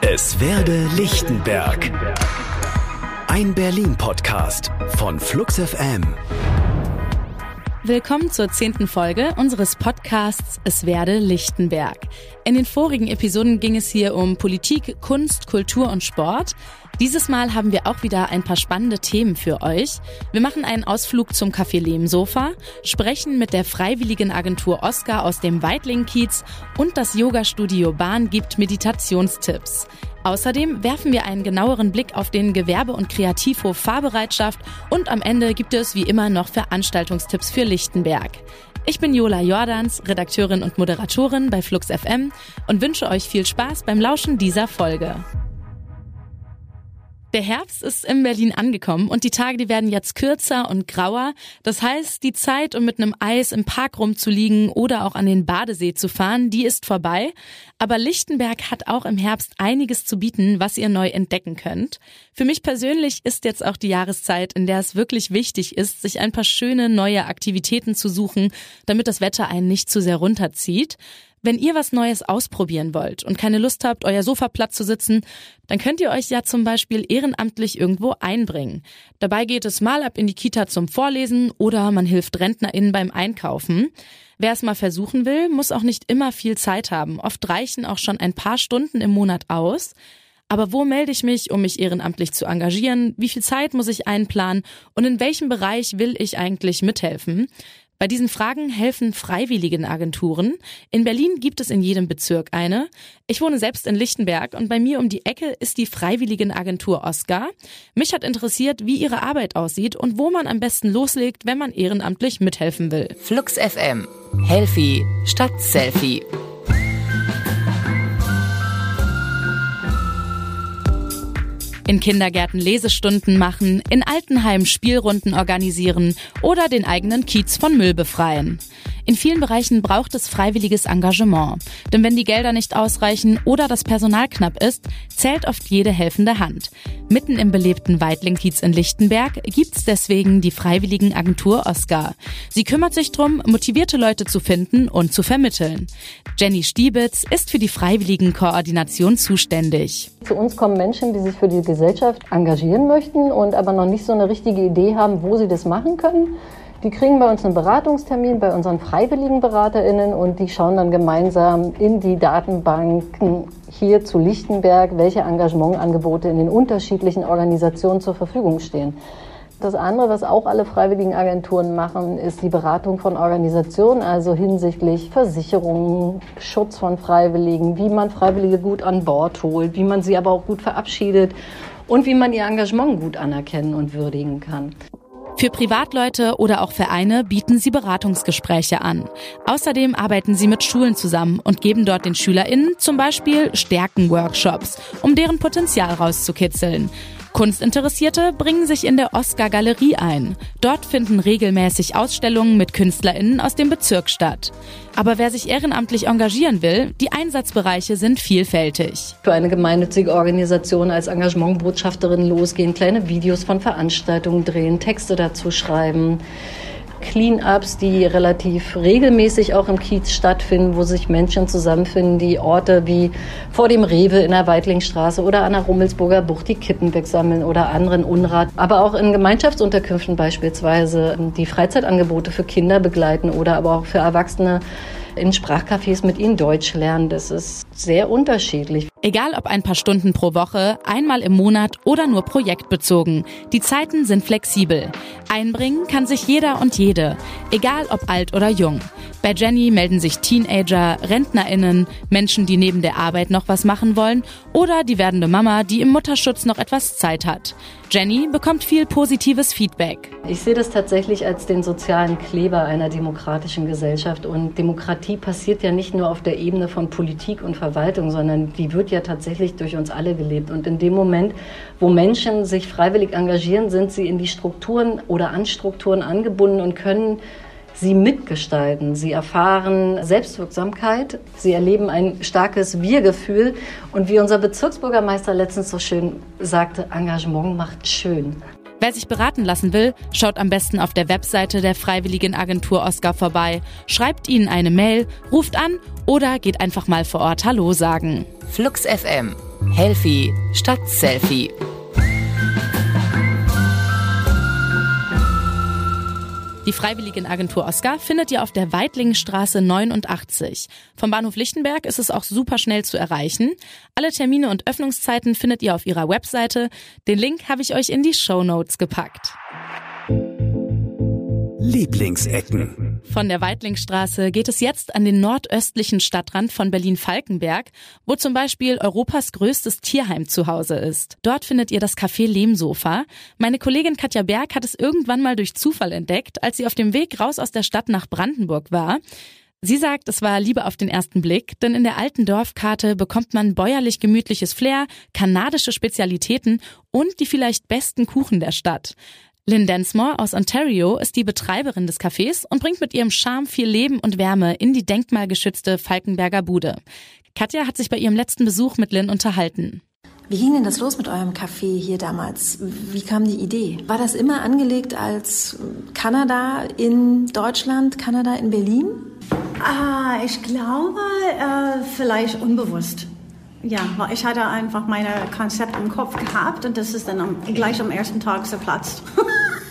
Es werde Lichtenberg. Ein Berlin-Podcast von Flux FM. Willkommen zur zehnten Folge unseres Podcasts Es werde Lichtenberg. In den vorigen Episoden ging es hier um Politik, Kunst, Kultur und Sport. Dieses Mal haben wir auch wieder ein paar spannende Themen für euch. Wir machen einen Ausflug zum Café Lehmsofa, sprechen mit der freiwilligen Agentur Oscar aus dem Weitling-Kiez und das Yoga-Studio Bahn gibt Meditationstipps. Außerdem werfen wir einen genaueren Blick auf den Gewerbe- und Kreativhof Fahrbereitschaft und am Ende gibt es wie immer noch Veranstaltungstipps für Lichtenberg. Ich bin Jola Jordans, Redakteurin und Moderatorin bei Flux FM und wünsche euch viel Spaß beim Lauschen dieser Folge. Der Herbst ist in Berlin angekommen und die Tage, die werden jetzt kürzer und grauer. Das heißt, die Zeit, um mit einem Eis im Park rumzuliegen oder auch an den Badesee zu fahren, die ist vorbei. Aber Lichtenberg hat auch im Herbst einiges zu bieten, was ihr neu entdecken könnt. Für mich persönlich ist jetzt auch die Jahreszeit, in der es wirklich wichtig ist, sich ein paar schöne neue Aktivitäten zu suchen, damit das Wetter einen nicht zu sehr runterzieht. Wenn ihr was Neues ausprobieren wollt und keine Lust habt, euer Sofa platt zu sitzen, dann könnt ihr euch ja zum Beispiel ehrenamtlich irgendwo einbringen. Dabei geht es mal ab in die Kita zum Vorlesen oder man hilft RentnerInnen beim Einkaufen. Wer es mal versuchen will, muss auch nicht immer viel Zeit haben. Oft reichen auch schon ein paar Stunden im Monat aus. Aber wo melde ich mich, um mich ehrenamtlich zu engagieren? Wie viel Zeit muss ich einplanen? Und in welchem Bereich will ich eigentlich mithelfen? Bei diesen Fragen helfen Freiwilligenagenturen. In Berlin gibt es in jedem Bezirk eine. Ich wohne selbst in Lichtenberg und bei mir um die Ecke ist die Freiwilligenagentur Oscar. Mich hat interessiert, wie ihre Arbeit aussieht und wo man am besten loslegt, wenn man ehrenamtlich mithelfen will. Flux FM. Healthy statt Selfie. In Kindergärten Lesestunden machen, in Altenheimen Spielrunden organisieren oder den eigenen Kiez von Müll befreien. In vielen Bereichen braucht es freiwilliges Engagement. Denn wenn die Gelder nicht ausreichen oder das Personal knapp ist, zählt oft jede helfende Hand. Mitten im belebten Weidling-Kiez in Lichtenberg gibt's deswegen die freiwilligen Agentur Oscar. Sie kümmert sich drum, motivierte Leute zu finden und zu vermitteln. Jenny Stiebitz ist für die freiwilligen Koordination zuständig. Zu uns kommen Menschen, die sich für die Gesellschaft engagieren möchten und aber noch nicht so eine richtige Idee haben, wo sie das machen können. Die kriegen bei uns einen Beratungstermin bei unseren freiwilligen BeraterInnen und die schauen dann gemeinsam in die Datenbanken hier zu Lichtenberg, welche Engagementangebote in den unterschiedlichen Organisationen zur Verfügung stehen. Das andere, was auch alle freiwilligen Agenturen machen, ist die Beratung von Organisationen, also hinsichtlich Versicherungen, Schutz von Freiwilligen, wie man Freiwillige gut an Bord holt, wie man sie aber auch gut verabschiedet und wie man ihr Engagement gut anerkennen und würdigen kann. Für Privatleute oder auch Vereine bieten sie Beratungsgespräche an. Außerdem arbeiten sie mit Schulen zusammen und geben dort den SchülerInnen zum Beispiel Stärkenworkshops, um deren Potenzial rauszukitzeln. Kunstinteressierte bringen sich in der Oscar Galerie ein. Dort finden regelmäßig Ausstellungen mit KünstlerInnen aus dem Bezirk statt. Aber wer sich ehrenamtlich engagieren will, die Einsatzbereiche sind vielfältig. Für eine gemeinnützige Organisation als Engagementbotschafterin losgehen, kleine Videos von Veranstaltungen drehen, Texte dazu schreiben, Cleanups, die relativ regelmäßig auch im Kiez stattfinden, wo sich Menschen zusammenfinden, die Orte wie vor dem Rewe in der Weitlingstraße oder an der Rummelsburger Bucht die Kippen wegsammeln oder anderen Unrat, aber auch in Gemeinschaftsunterkünften beispielsweise die Freizeitangebote für Kinder begleiten oder aber auch für Erwachsene in Sprachcafés mit ihnen Deutsch lernen. Das ist sehr unterschiedlich. Egal ob ein paar Stunden pro Woche, einmal im Monat oder nur projektbezogen. Die Zeiten sind flexibel. Einbringen kann sich jeder und jede, egal ob alt oder jung. Bei Jenny melden sich Teenager, RentnerInnen, Menschen, die neben der Arbeit noch was machen wollen oder die werdende Mama, die im Mutterschutz noch etwas Zeit hat. Jenny bekommt viel positives Feedback. Ich sehe das tatsächlich als den sozialen Kleber einer demokratischen Gesellschaft. Und Demokratie passiert ja nicht nur auf der Ebene von Politik und Verwaltung, sondern die wird ja tatsächlich durch uns alle gelebt. Und in dem Moment, wo Menschen sich freiwillig engagieren, sind sie in die Strukturen oder an Strukturen angebunden und können sie mitgestalten. Sie erfahren Selbstwirksamkeit, sie erleben ein starkes Wir-Gefühl und wie unser Bezirksbürgermeister letztens so schön sagte, Engagement macht schön. Wer sich beraten lassen will, schaut am besten auf der Webseite der Freiwilligen Agentur Oscar vorbei, schreibt ihnen eine Mail, ruft an oder geht einfach mal vor Ort Hallo sagen. Flux FM. Healthy statt Selfie. Die Freiwilligenagentur Oscar findet ihr auf der Weitlingstraße 89. Vom Bahnhof Lichtenberg ist es auch super schnell zu erreichen. Alle Termine und Öffnungszeiten findet ihr auf ihrer Webseite. Den Link habe ich euch in die Show Notes gepackt. Lieblingsecken. Von der Weitlingstraße geht es jetzt an den nordöstlichen Stadtrand von Berlin-Falkenberg, wo zum Beispiel Europas größtes Tierheim zu Hause ist. Dort findet ihr das Café Lehmsofa. Meine Kollegin Katja Berg hat es irgendwann mal durch Zufall entdeckt, als sie auf dem Weg raus aus der Stadt nach Brandenburg war. Sie sagt, es war Liebe auf den ersten Blick, denn in der alten Dorfkarte bekommt man bäuerlich gemütliches Flair, kanadische Spezialitäten und die vielleicht besten Kuchen der Stadt. Lynn Densmore aus Ontario ist die Betreiberin des Cafés und bringt mit ihrem Charme viel Leben und Wärme in die denkmalgeschützte Falkenberger Bude. Katja hat sich bei ihrem letzten Besuch mit Lynn unterhalten. Wie ging denn das los mit eurem Café hier damals? Wie kam die Idee? War das immer angelegt als Kanada in Deutschland, Kanada in Berlin? Ah, ich glaube, äh, vielleicht unbewusst. Ja, weil ich hatte einfach meine Konzept im Kopf gehabt und das ist dann am, gleich am ersten Tag zerplatzt.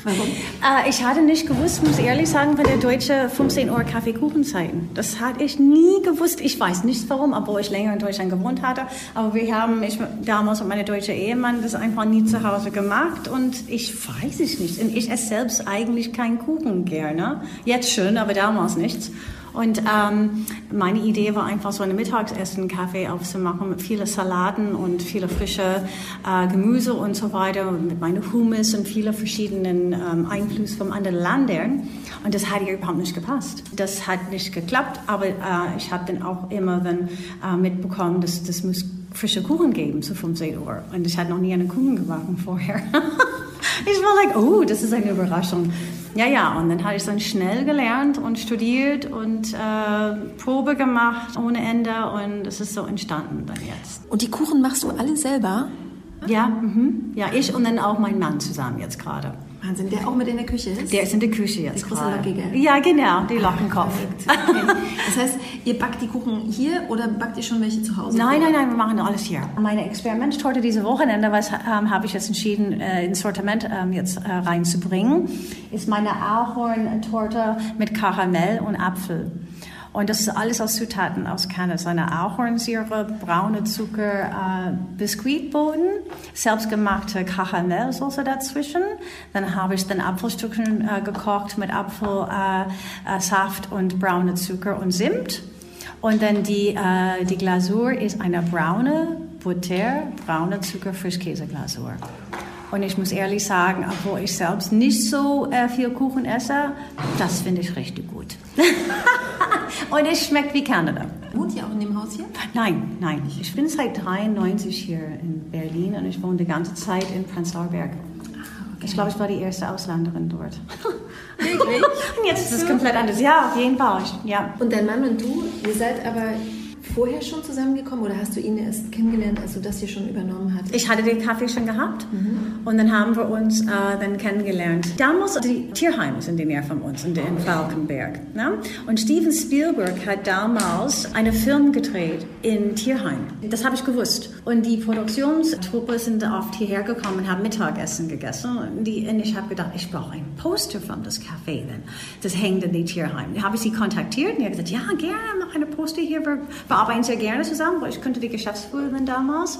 Warum? Äh, ich hatte nicht gewusst, muss ehrlich sagen, von der deutschen 15 Uhr Kaffeekuchenzeiten. Das hatte ich nie gewusst. Ich weiß nicht warum, obwohl ich länger in Deutschland gewohnt hatte. Aber wir haben ich, damals mit meinem deutschen Ehemann das einfach nie zu Hause gemacht und ich weiß es nicht. Und ich esse selbst eigentlich keinen Kuchen gerne. Jetzt schon, aber damals nichts. Und ähm, meine Idee war einfach so eine Mittagessen-Kaffee aufzumachen mit vielen Salaten und viele frische äh, Gemüse und so weiter und mit meinem Hummus und vielen verschiedenen ähm, Einflüssen von anderen Ländern. Und das hat ihr überhaupt nicht gepasst. Das hat nicht geklappt, aber äh, ich habe dann auch immer dann äh, mitbekommen, dass das muss frische Kuchen geben zu 15 Uhr. Und ich hatte noch nie einen Kuchen gebacken vorher. ich war like, oh, das ist eine Überraschung. Ja, ja, und dann habe ich dann schnell gelernt und studiert und äh, Probe gemacht ohne Ende und es ist so entstanden dann jetzt. Und die Kuchen machst du alle selber? Ja, mhm. ja, ich und dann auch mein Mann zusammen jetzt gerade. Wahnsinn, der auch mit in der Küche ist? Der ist in der Küche jetzt Der große. Lockige. Ja, genau, die Lockenkopf. Okay. Das heißt, ihr backt die Kuchen hier oder backt ihr schon welche zu Hause? Nein, nein, nein, wir machen alles hier. Meine Experimenttorte diese Wochenende, was ähm, habe ich jetzt entschieden, äh, ins Sortiment ähm, jetzt äh, reinzubringen, ist meine Ahorntorte mit Karamell und Apfel. Und das ist alles aus Zutaten aus Kanada. Eine Ahornsirup, braune Zucker, äh, Biskuitboden, selbstgemachte Karamellsoße dazwischen. Dann habe ich dann Apfelstückchen äh, gekocht mit Apfelsaft äh, Saft und braune Zucker und Zimt. Und dann die, äh, die Glasur ist eine braune Butter, braune Zucker, Frischkäseglasur. Und ich muss ehrlich sagen, obwohl ich selbst nicht so äh, viel Kuchen esse, das finde ich richtig gut. Und es schmeckt wie Kanada. Wohnt ihr auch in dem Haus hier? Nein, nein. Ich bin seit 93 hier in Berlin und ich wohne die ganze Zeit in Prenzlauer Berg. Ich glaube, ich war die erste Ausländerin dort. Wirklich? Und jetzt ist es komplett anders. Ja, auf jeden Fall. Ja. Und dein Mann und du, ihr seid aber vorher schon zusammengekommen oder hast du ihn erst kennengelernt, als du das hier schon übernommen hattest? Ich hatte den Kaffee schon gehabt und dann haben wir uns äh, dann kennengelernt. Damals, die Tierheime sind in der Nähe von uns, in, in Falkenberg. Ne? Und Steven Spielberg hat damals einen Film gedreht in Tierheim. Das habe ich gewusst. Und die Produktionstruppe sind oft hierher gekommen und haben Mittagessen gegessen. Und, die, und ich habe gedacht, ich brauche ein Poster von das Café. Denn. Das hängt in die Tierheim. Dann habe ich sie kontaktiert und die hat gesagt, ja, gerne, mach eine Poster hier. Wir, wir arbeiten sehr gerne zusammen, weil ich könnte die Geschäftsführerin damals.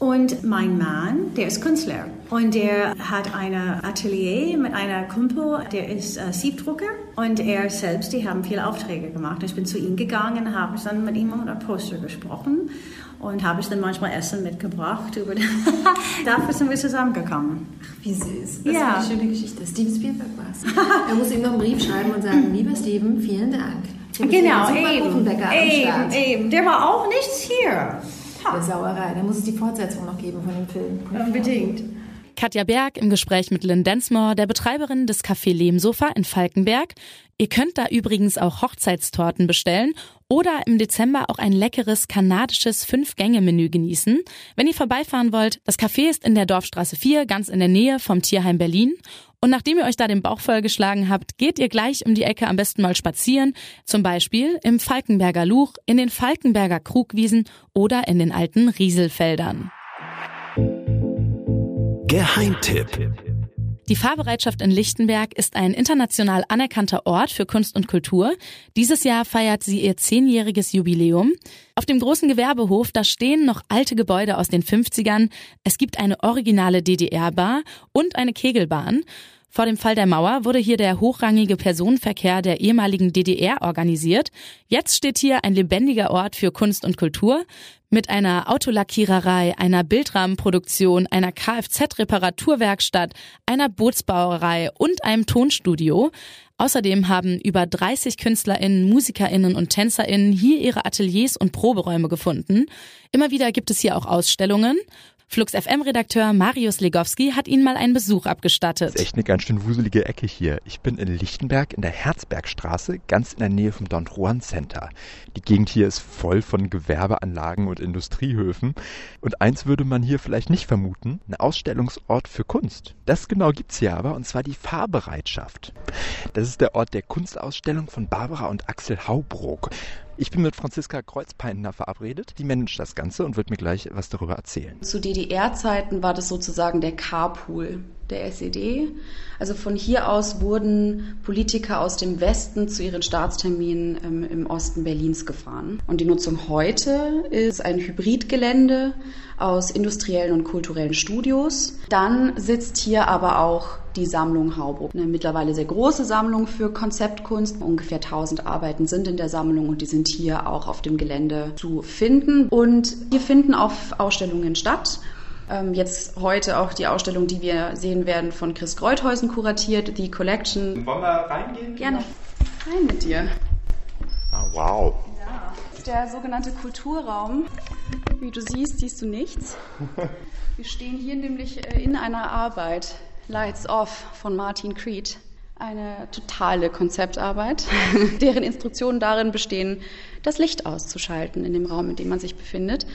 Und mein Mann, der ist Künstler und der hat ein Atelier mit einer Kumpel, der ist äh, Siebdrucker und er selbst, die haben viele Aufträge gemacht. Ich bin zu ihm gegangen, habe dann mit ihm über Poster gesprochen und habe ich dann manchmal Essen mitgebracht. Über Dafür sind wir zusammengekommen. Wie süß. Das Ja. ist eine schöne Geschichte. Steven Spielberg war es. Er muss ihm noch einen Brief schreiben und sagen, lieber Steven, vielen Dank. Genau, eben, eben, Start. eben. Der war auch nichts hier. Der Sauerei. Da muss es die Fortsetzung noch geben von dem Film. Unbedingt. Katja Berg im Gespräch mit Lynn Densmore, der Betreiberin des Café Lehmsofa in Falkenberg. Ihr könnt da übrigens auch Hochzeitstorten bestellen oder im Dezember auch ein leckeres kanadisches Fünf-Gänge-Menü genießen. Wenn ihr vorbeifahren wollt, das Café ist in der Dorfstraße 4, ganz in der Nähe vom Tierheim Berlin. Und nachdem ihr euch da den Bauch vollgeschlagen habt, geht ihr gleich um die Ecke am besten mal spazieren. Zum Beispiel im Falkenberger Luch, in den Falkenberger Krugwiesen oder in den alten Rieselfeldern. Geheimtipp. Die Fahrbereitschaft in Lichtenberg ist ein international anerkannter Ort für Kunst und Kultur. Dieses Jahr feiert sie ihr zehnjähriges Jubiläum. Auf dem großen Gewerbehof, da stehen noch alte Gebäude aus den 50ern. Es gibt eine originale DDR-Bar und eine Kegelbahn. Vor dem Fall der Mauer wurde hier der hochrangige Personenverkehr der ehemaligen DDR organisiert. Jetzt steht hier ein lebendiger Ort für Kunst und Kultur mit einer Autolackiererei, einer Bildrahmenproduktion, einer Kfz-Reparaturwerkstatt, einer Bootsbauerei und einem Tonstudio. Außerdem haben über 30 KünstlerInnen, MusikerInnen und TänzerInnen hier ihre Ateliers und Proberäume gefunden. Immer wieder gibt es hier auch Ausstellungen. Flux FM-Redakteur Marius Legowski hat ihnen mal einen Besuch abgestattet. Das ist echt eine ganz schön wuselige Ecke hier. Ich bin in Lichtenberg in der Herzbergstraße, ganz in der Nähe vom Don Juan Center. Die Gegend hier ist voll von Gewerbeanlagen und Industriehöfen. Und eins würde man hier vielleicht nicht vermuten, ein Ausstellungsort für Kunst. Das genau gibt's hier aber, und zwar die Fahrbereitschaft. Das ist der Ort der Kunstausstellung von Barbara und Axel Haubrook. Ich bin mit Franziska Kreuzpeintner verabredet. Die managt das Ganze und wird mir gleich was darüber erzählen. Zu DDR-Zeiten war das sozusagen der Carpool der SED. Also von hier aus wurden Politiker aus dem Westen zu ihren Staatsterminen ähm, im Osten Berlins gefahren. Und die Nutzung heute ist ein Hybridgelände aus industriellen und kulturellen Studios. Dann sitzt hier aber auch die Sammlung Hauburg. Eine mittlerweile sehr große Sammlung für Konzeptkunst. Ungefähr 1000 Arbeiten sind in der Sammlung und die sind hier auch auf dem Gelände zu finden. Und hier finden auch Ausstellungen statt. Ähm, jetzt heute auch die Ausstellung, die wir sehen werden, von Chris Greuthäusen kuratiert, The Collection. Wollen wir reingehen? Gerne. Rein mit dir. Ah, wow. Ja. Der sogenannte Kulturraum. Wie du siehst, siehst du nichts. Wir stehen hier nämlich äh, in einer Arbeit, Lights Off von Martin Creed. Eine totale Konzeptarbeit, deren Instruktionen darin bestehen, das Licht auszuschalten in dem Raum, in dem man sich befindet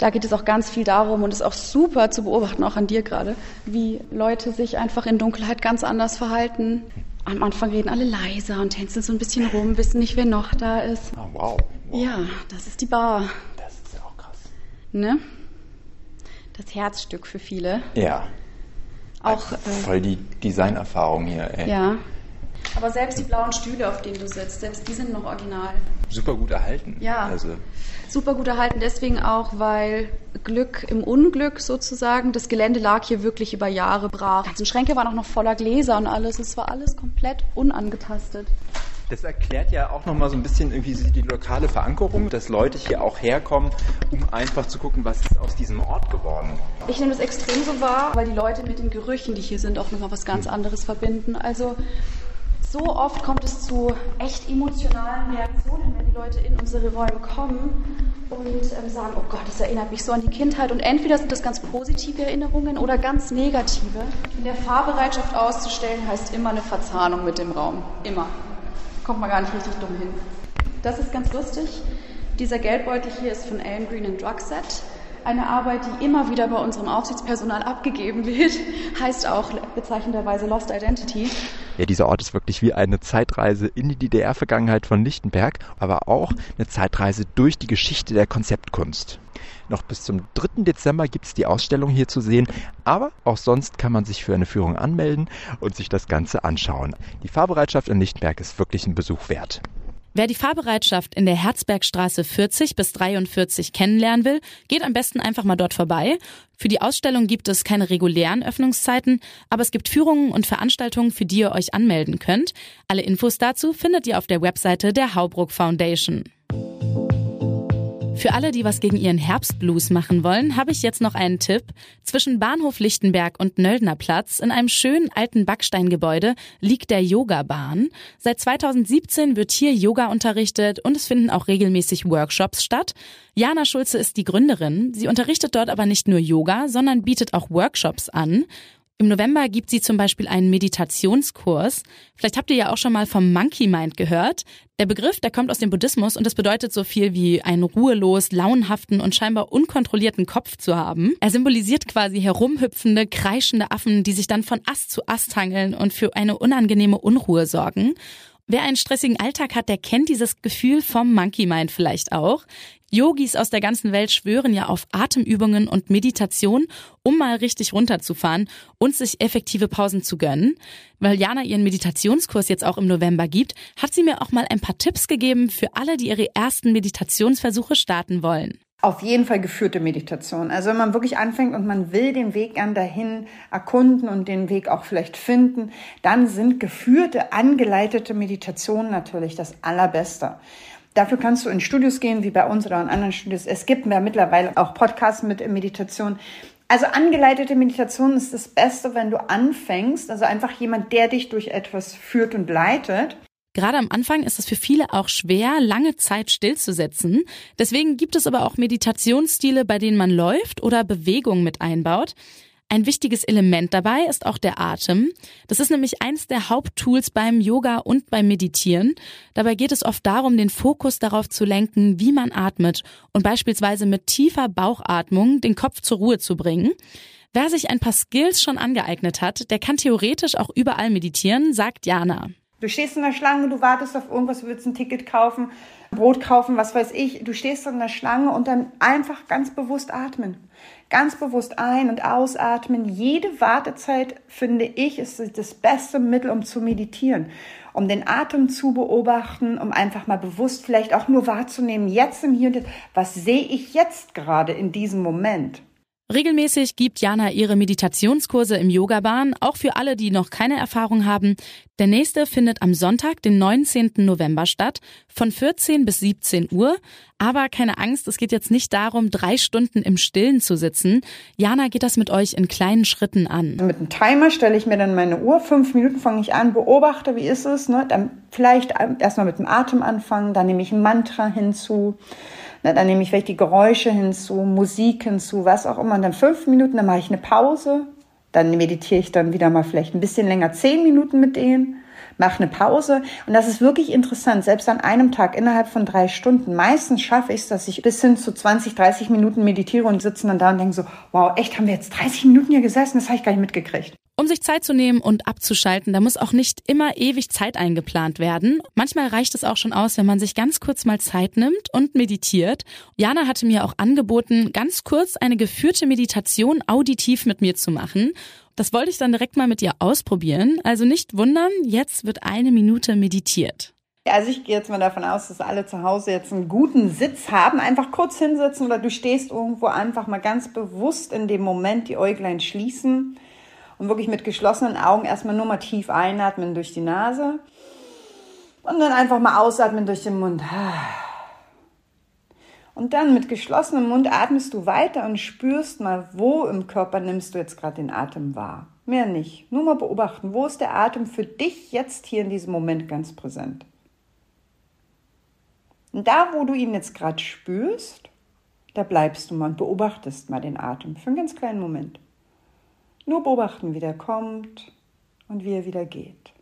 da geht es auch ganz viel darum und ist auch super zu beobachten, auch an dir gerade, wie Leute sich einfach in Dunkelheit ganz anders verhalten. Am Anfang reden alle leiser und tänzeln so ein bisschen rum, wissen nicht, wer noch da ist. Oh, wow. wow. Ja, das ist die Bar. Das ist ja auch krass. Ne? Das Herzstück für viele. Ja. Auch. Äh, Voll die Designerfahrung hier, ey. Ja. Aber selbst die blauen Stühle, auf denen du sitzt, selbst die sind noch original. Super gut erhalten. Ja. Also super gut erhalten, deswegen auch, weil Glück im Unglück sozusagen, das Gelände lag hier wirklich über Jahre brach. Die ganzen Schränke waren auch noch voller Gläser und alles. Es war alles komplett unangetastet. Das erklärt ja auch nochmal so ein bisschen irgendwie die lokale Verankerung, dass Leute hier auch herkommen, um einfach zu gucken, was ist aus diesem Ort geworden. Ich nehme das extrem so wahr, weil die Leute mit den Gerüchen, die hier sind, auch nochmal was ganz anderes verbinden. Also so oft kommt es zu echt emotionalen Reaktionen, wenn die Leute in unsere Räume kommen und ähm, sagen, oh Gott, das erinnert mich so an die Kindheit. Und entweder sind das ganz positive Erinnerungen oder ganz negative. In der Fahrbereitschaft auszustellen, heißt immer eine Verzahnung mit dem Raum. Immer. Kommt man gar nicht richtig dumm hin. Das ist ganz lustig. Dieser Geldbeutel hier ist von Alan Green and Drugset. Eine Arbeit, die immer wieder bei unserem Aufsichtspersonal abgegeben wird, heißt auch bezeichnenderweise Lost Identity. Ja, dieser Ort ist wirklich wie eine Zeitreise in die DDR-Vergangenheit von Lichtenberg, aber auch eine Zeitreise durch die Geschichte der Konzeptkunst. Noch bis zum 3. Dezember gibt es die Ausstellung hier zu sehen, aber auch sonst kann man sich für eine Führung anmelden und sich das Ganze anschauen. Die Fahrbereitschaft in Lichtenberg ist wirklich ein Besuch wert. Wer die Fahrbereitschaft in der Herzbergstraße 40 bis 43 kennenlernen will, geht am besten einfach mal dort vorbei. Für die Ausstellung gibt es keine regulären Öffnungszeiten, aber es gibt Führungen und Veranstaltungen, für die ihr euch anmelden könnt. Alle Infos dazu findet ihr auf der Webseite der Haubruck Foundation. Für alle, die was gegen ihren Herbstblues machen wollen, habe ich jetzt noch einen Tipp. Zwischen Bahnhof Lichtenberg und Nöldner Platz in einem schönen alten Backsteingebäude liegt der Yoga-Bahn. Seit 2017 wird hier Yoga unterrichtet und es finden auch regelmäßig Workshops statt. Jana Schulze ist die Gründerin. Sie unterrichtet dort aber nicht nur Yoga, sondern bietet auch Workshops an. Im November gibt sie zum Beispiel einen Meditationskurs. Vielleicht habt ihr ja auch schon mal vom Monkey Mind gehört. Der Begriff, der kommt aus dem Buddhismus und das bedeutet so viel wie einen ruhelos, launhaften und scheinbar unkontrollierten Kopf zu haben. Er symbolisiert quasi herumhüpfende, kreischende Affen, die sich dann von Ast zu Ast hangeln und für eine unangenehme Unruhe sorgen. Wer einen stressigen Alltag hat, der kennt dieses Gefühl vom Monkey Mind vielleicht auch. Yogis aus der ganzen Welt schwören ja auf Atemübungen und Meditation, um mal richtig runterzufahren und sich effektive Pausen zu gönnen. Weil Jana ihren Meditationskurs jetzt auch im November gibt, hat sie mir auch mal ein paar Tipps gegeben für alle, die ihre ersten Meditationsversuche starten wollen. Auf jeden Fall geführte Meditation. Also wenn man wirklich anfängt und man will den Weg an dahin erkunden und den Weg auch vielleicht finden, dann sind geführte, angeleitete Meditationen natürlich das Allerbeste. Dafür kannst du in Studios gehen, wie bei uns oder in anderen Studios. Es gibt ja mittlerweile auch Podcasts mit Meditation. Also angeleitete Meditation ist das Beste, wenn du anfängst. Also einfach jemand, der dich durch etwas führt und leitet. Gerade am Anfang ist es für viele auch schwer, lange Zeit stillzusetzen. Deswegen gibt es aber auch Meditationsstile, bei denen man läuft oder Bewegung mit einbaut. Ein wichtiges Element dabei ist auch der Atem. Das ist nämlich eins der Haupttools beim Yoga und beim Meditieren. Dabei geht es oft darum, den Fokus darauf zu lenken, wie man atmet und beispielsweise mit tiefer Bauchatmung den Kopf zur Ruhe zu bringen. Wer sich ein paar Skills schon angeeignet hat, der kann theoretisch auch überall meditieren, sagt Jana. Du stehst in der Schlange, du wartest auf irgendwas, du willst ein Ticket kaufen, Brot kaufen, was weiß ich. Du stehst in der Schlange und dann einfach ganz bewusst atmen. Ganz bewusst ein- und ausatmen. Jede Wartezeit, finde ich, ist das beste Mittel, um zu meditieren. Um den Atem zu beobachten, um einfach mal bewusst vielleicht auch nur wahrzunehmen, jetzt im Hier und Jetzt, was sehe ich jetzt gerade in diesem Moment? Regelmäßig gibt Jana ihre Meditationskurse im Yogabahn, auch für alle, die noch keine Erfahrung haben. Der nächste findet am Sonntag, den 19. November statt, von 14 bis 17 Uhr. Aber keine Angst, es geht jetzt nicht darum, drei Stunden im Stillen zu sitzen. Jana geht das mit euch in kleinen Schritten an. Mit einem Timer stelle ich mir dann meine Uhr, fünf Minuten fange ich an, beobachte, wie ist es, ne? dann vielleicht erstmal mit dem Atem anfangen, dann nehme ich ein Mantra hinzu. Na, dann nehme ich vielleicht die Geräusche hinzu, Musik hinzu, was auch immer. Und dann fünf Minuten, dann mache ich eine Pause. Dann meditiere ich dann wieder mal vielleicht ein bisschen länger, zehn Minuten mit denen, mache eine Pause. Und das ist wirklich interessant. Selbst an einem Tag innerhalb von drei Stunden. Meistens schaffe ich es, dass ich bis hin zu 20, 30 Minuten meditiere und sitze dann da und denke so, wow, echt, haben wir jetzt 30 Minuten hier gesessen? Das habe ich gar nicht mitgekriegt. Um sich Zeit zu nehmen und abzuschalten, da muss auch nicht immer ewig Zeit eingeplant werden. Manchmal reicht es auch schon aus, wenn man sich ganz kurz mal Zeit nimmt und meditiert. Jana hatte mir auch angeboten, ganz kurz eine geführte Meditation auditiv mit mir zu machen. Das wollte ich dann direkt mal mit ihr ausprobieren. Also nicht wundern, jetzt wird eine Minute meditiert. Also ich gehe jetzt mal davon aus, dass alle zu Hause jetzt einen guten Sitz haben. Einfach kurz hinsetzen oder du stehst irgendwo einfach mal ganz bewusst in dem Moment die Äuglein schließen und wirklich mit geschlossenen Augen erstmal nur mal tief einatmen durch die Nase und dann einfach mal ausatmen durch den Mund. Und dann mit geschlossenem Mund atmest du weiter und spürst mal, wo im Körper nimmst du jetzt gerade den Atem wahr. Mehr nicht. Nur mal beobachten, wo ist der Atem für dich jetzt hier in diesem Moment ganz präsent. Und da, wo du ihn jetzt gerade spürst, da bleibst du mal und beobachtest mal den Atem für einen ganz kleinen Moment. Nur beobachten, wie der kommt und wie er wieder geht.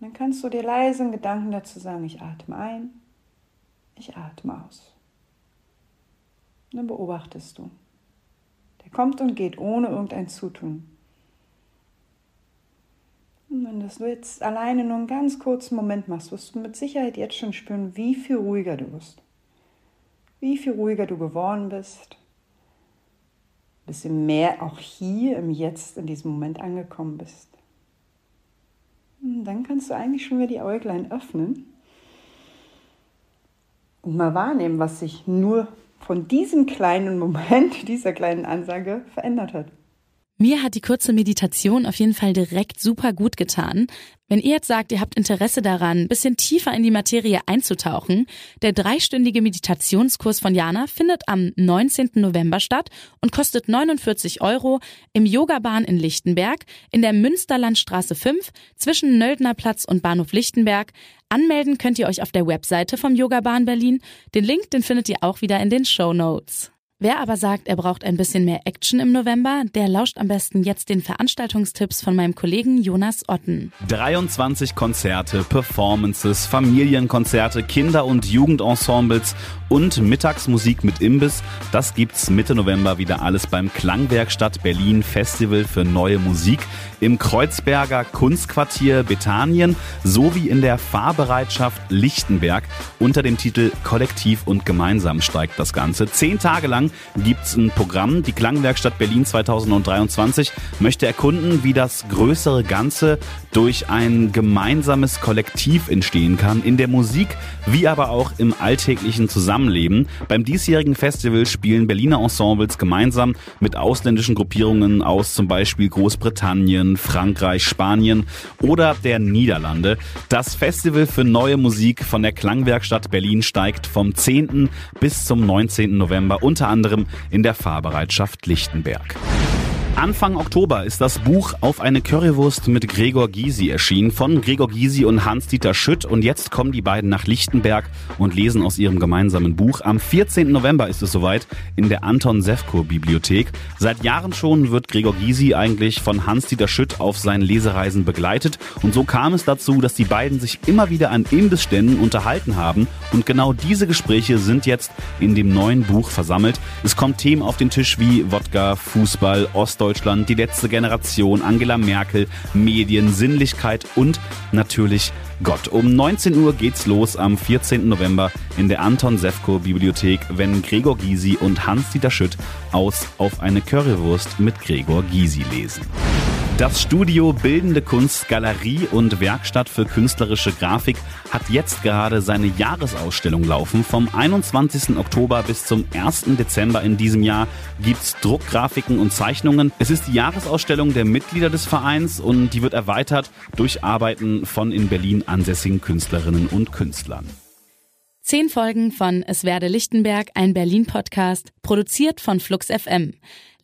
dann kannst du dir leise in Gedanken dazu sagen, ich atme ein, ich atme aus. Und dann beobachtest du. Der kommt und geht ohne irgendein Zutun. Und wenn das du jetzt alleine nur einen ganz kurzen Moment machst, wirst du mit Sicherheit jetzt schon spüren, wie viel ruhiger du bist. Wie viel ruhiger du geworden bist bisschen mehr auch hier im Jetzt, in diesem Moment angekommen bist. Und dann kannst du eigentlich schon wieder die Äuglein öffnen und mal wahrnehmen, was sich nur von diesem kleinen Moment, dieser kleinen Ansage verändert hat. Mir hat die kurze Meditation auf jeden Fall direkt super gut getan. Wenn ihr jetzt sagt, ihr habt Interesse daran, ein bisschen tiefer in die Materie einzutauchen, der dreistündige Meditationskurs von Jana findet am 19. November statt und kostet 49 Euro im Yogabahn in Lichtenberg in der Münsterlandstraße 5 zwischen Nöldnerplatz und Bahnhof Lichtenberg. Anmelden könnt ihr euch auf der Webseite vom Yogabahn Berlin. Den Link, den findet ihr auch wieder in den Show Notes. Wer aber sagt, er braucht ein bisschen mehr Action im November, der lauscht am besten jetzt den Veranstaltungstipps von meinem Kollegen Jonas Otten. 23 Konzerte, Performances, Familienkonzerte, Kinder- und Jugendensembles und Mittagsmusik mit Imbiss. Das gibt's Mitte November wieder alles beim Klangwerkstatt Berlin Festival für neue Musik im Kreuzberger Kunstquartier Bethanien sowie in der Fahrbereitschaft Lichtenberg unter dem Titel Kollektiv und gemeinsam steigt das Ganze. Zehn Tage lang gibt's ein Programm. Die Klangwerkstatt Berlin 2023 möchte erkunden, wie das größere Ganze durch ein gemeinsames Kollektiv entstehen kann, in der Musik wie aber auch im alltäglichen Zusammenleben. Beim diesjährigen Festival spielen Berliner Ensembles gemeinsam mit ausländischen Gruppierungen aus zum Beispiel Großbritannien, Frankreich, Spanien oder der Niederlande. Das Festival für neue Musik von der Klangwerkstatt Berlin steigt vom 10. bis zum 19. November unter anderem in der Fahrbereitschaft Lichtenberg. Anfang Oktober ist das Buch Auf eine Currywurst mit Gregor Gysi erschienen von Gregor Gysi und Hans-Dieter Schütt und jetzt kommen die beiden nach Lichtenberg und lesen aus ihrem gemeinsamen Buch. Am 14. November ist es soweit in der Anton Sefko Bibliothek. Seit Jahren schon wird Gregor Gysi eigentlich von Hans-Dieter Schütt auf seinen Lesereisen begleitet und so kam es dazu, dass die beiden sich immer wieder an Imbissständen unterhalten haben und genau diese Gespräche sind jetzt in dem neuen Buch versammelt. Es kommen Themen auf den Tisch wie Wodka, Fußball, Ostdeutschland Deutschland, die letzte Generation, Angela Merkel, Medien, Sinnlichkeit und natürlich Gott. Um 19 Uhr geht's los am 14. November in der Anton Sefko Bibliothek, wenn Gregor Gysi und Hans-Dieter Schütt aus Auf eine Currywurst mit Gregor Gysi lesen. Das Studio Bildende Kunst Galerie und Werkstatt für künstlerische Grafik hat jetzt gerade seine Jahresausstellung laufen. Vom 21. Oktober bis zum 1. Dezember in diesem Jahr gibt's Druckgrafiken und Zeichnungen. Es ist die Jahresausstellung der Mitglieder des Vereins und die wird erweitert durch Arbeiten von in Berlin ansässigen Künstlerinnen und Künstlern. Zehn Folgen von Es werde Lichtenberg, ein Berlin-Podcast, produziert von Flux FM.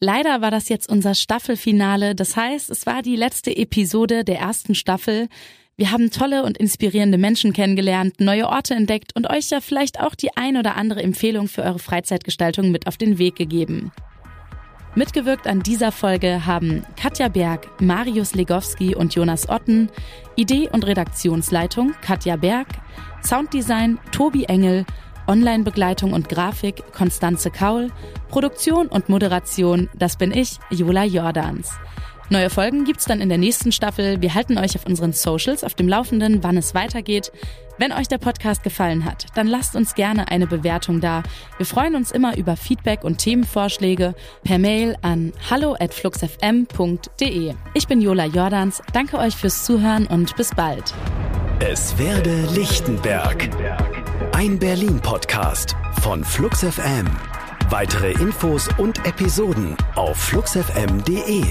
Leider war das jetzt unser Staffelfinale. Das heißt, es war die letzte Episode der ersten Staffel. Wir haben tolle und inspirierende Menschen kennengelernt, neue Orte entdeckt und euch ja vielleicht auch die ein oder andere Empfehlung für eure Freizeitgestaltung mit auf den Weg gegeben. Mitgewirkt an dieser Folge haben Katja Berg, Marius Legowski und Jonas Otten, Idee und Redaktionsleitung Katja Berg, Sounddesign Tobi Engel, Online-Begleitung und Grafik Konstanze Kaul, Produktion und Moderation, das bin ich, Jola Jordans. Neue Folgen gibt's dann in der nächsten Staffel. Wir halten euch auf unseren Socials auf dem Laufenden, wann es weitergeht. Wenn euch der Podcast gefallen hat, dann lasst uns gerne eine Bewertung da. Wir freuen uns immer über Feedback und Themenvorschläge per Mail an hallo@fluxfm.de. Ich bin Jola Jordans. Danke euch fürs Zuhören und bis bald. Es werde Lichtenberg. Ein Berlin-Podcast von Flux FM. Weitere Infos und Episoden auf fluxfm.de.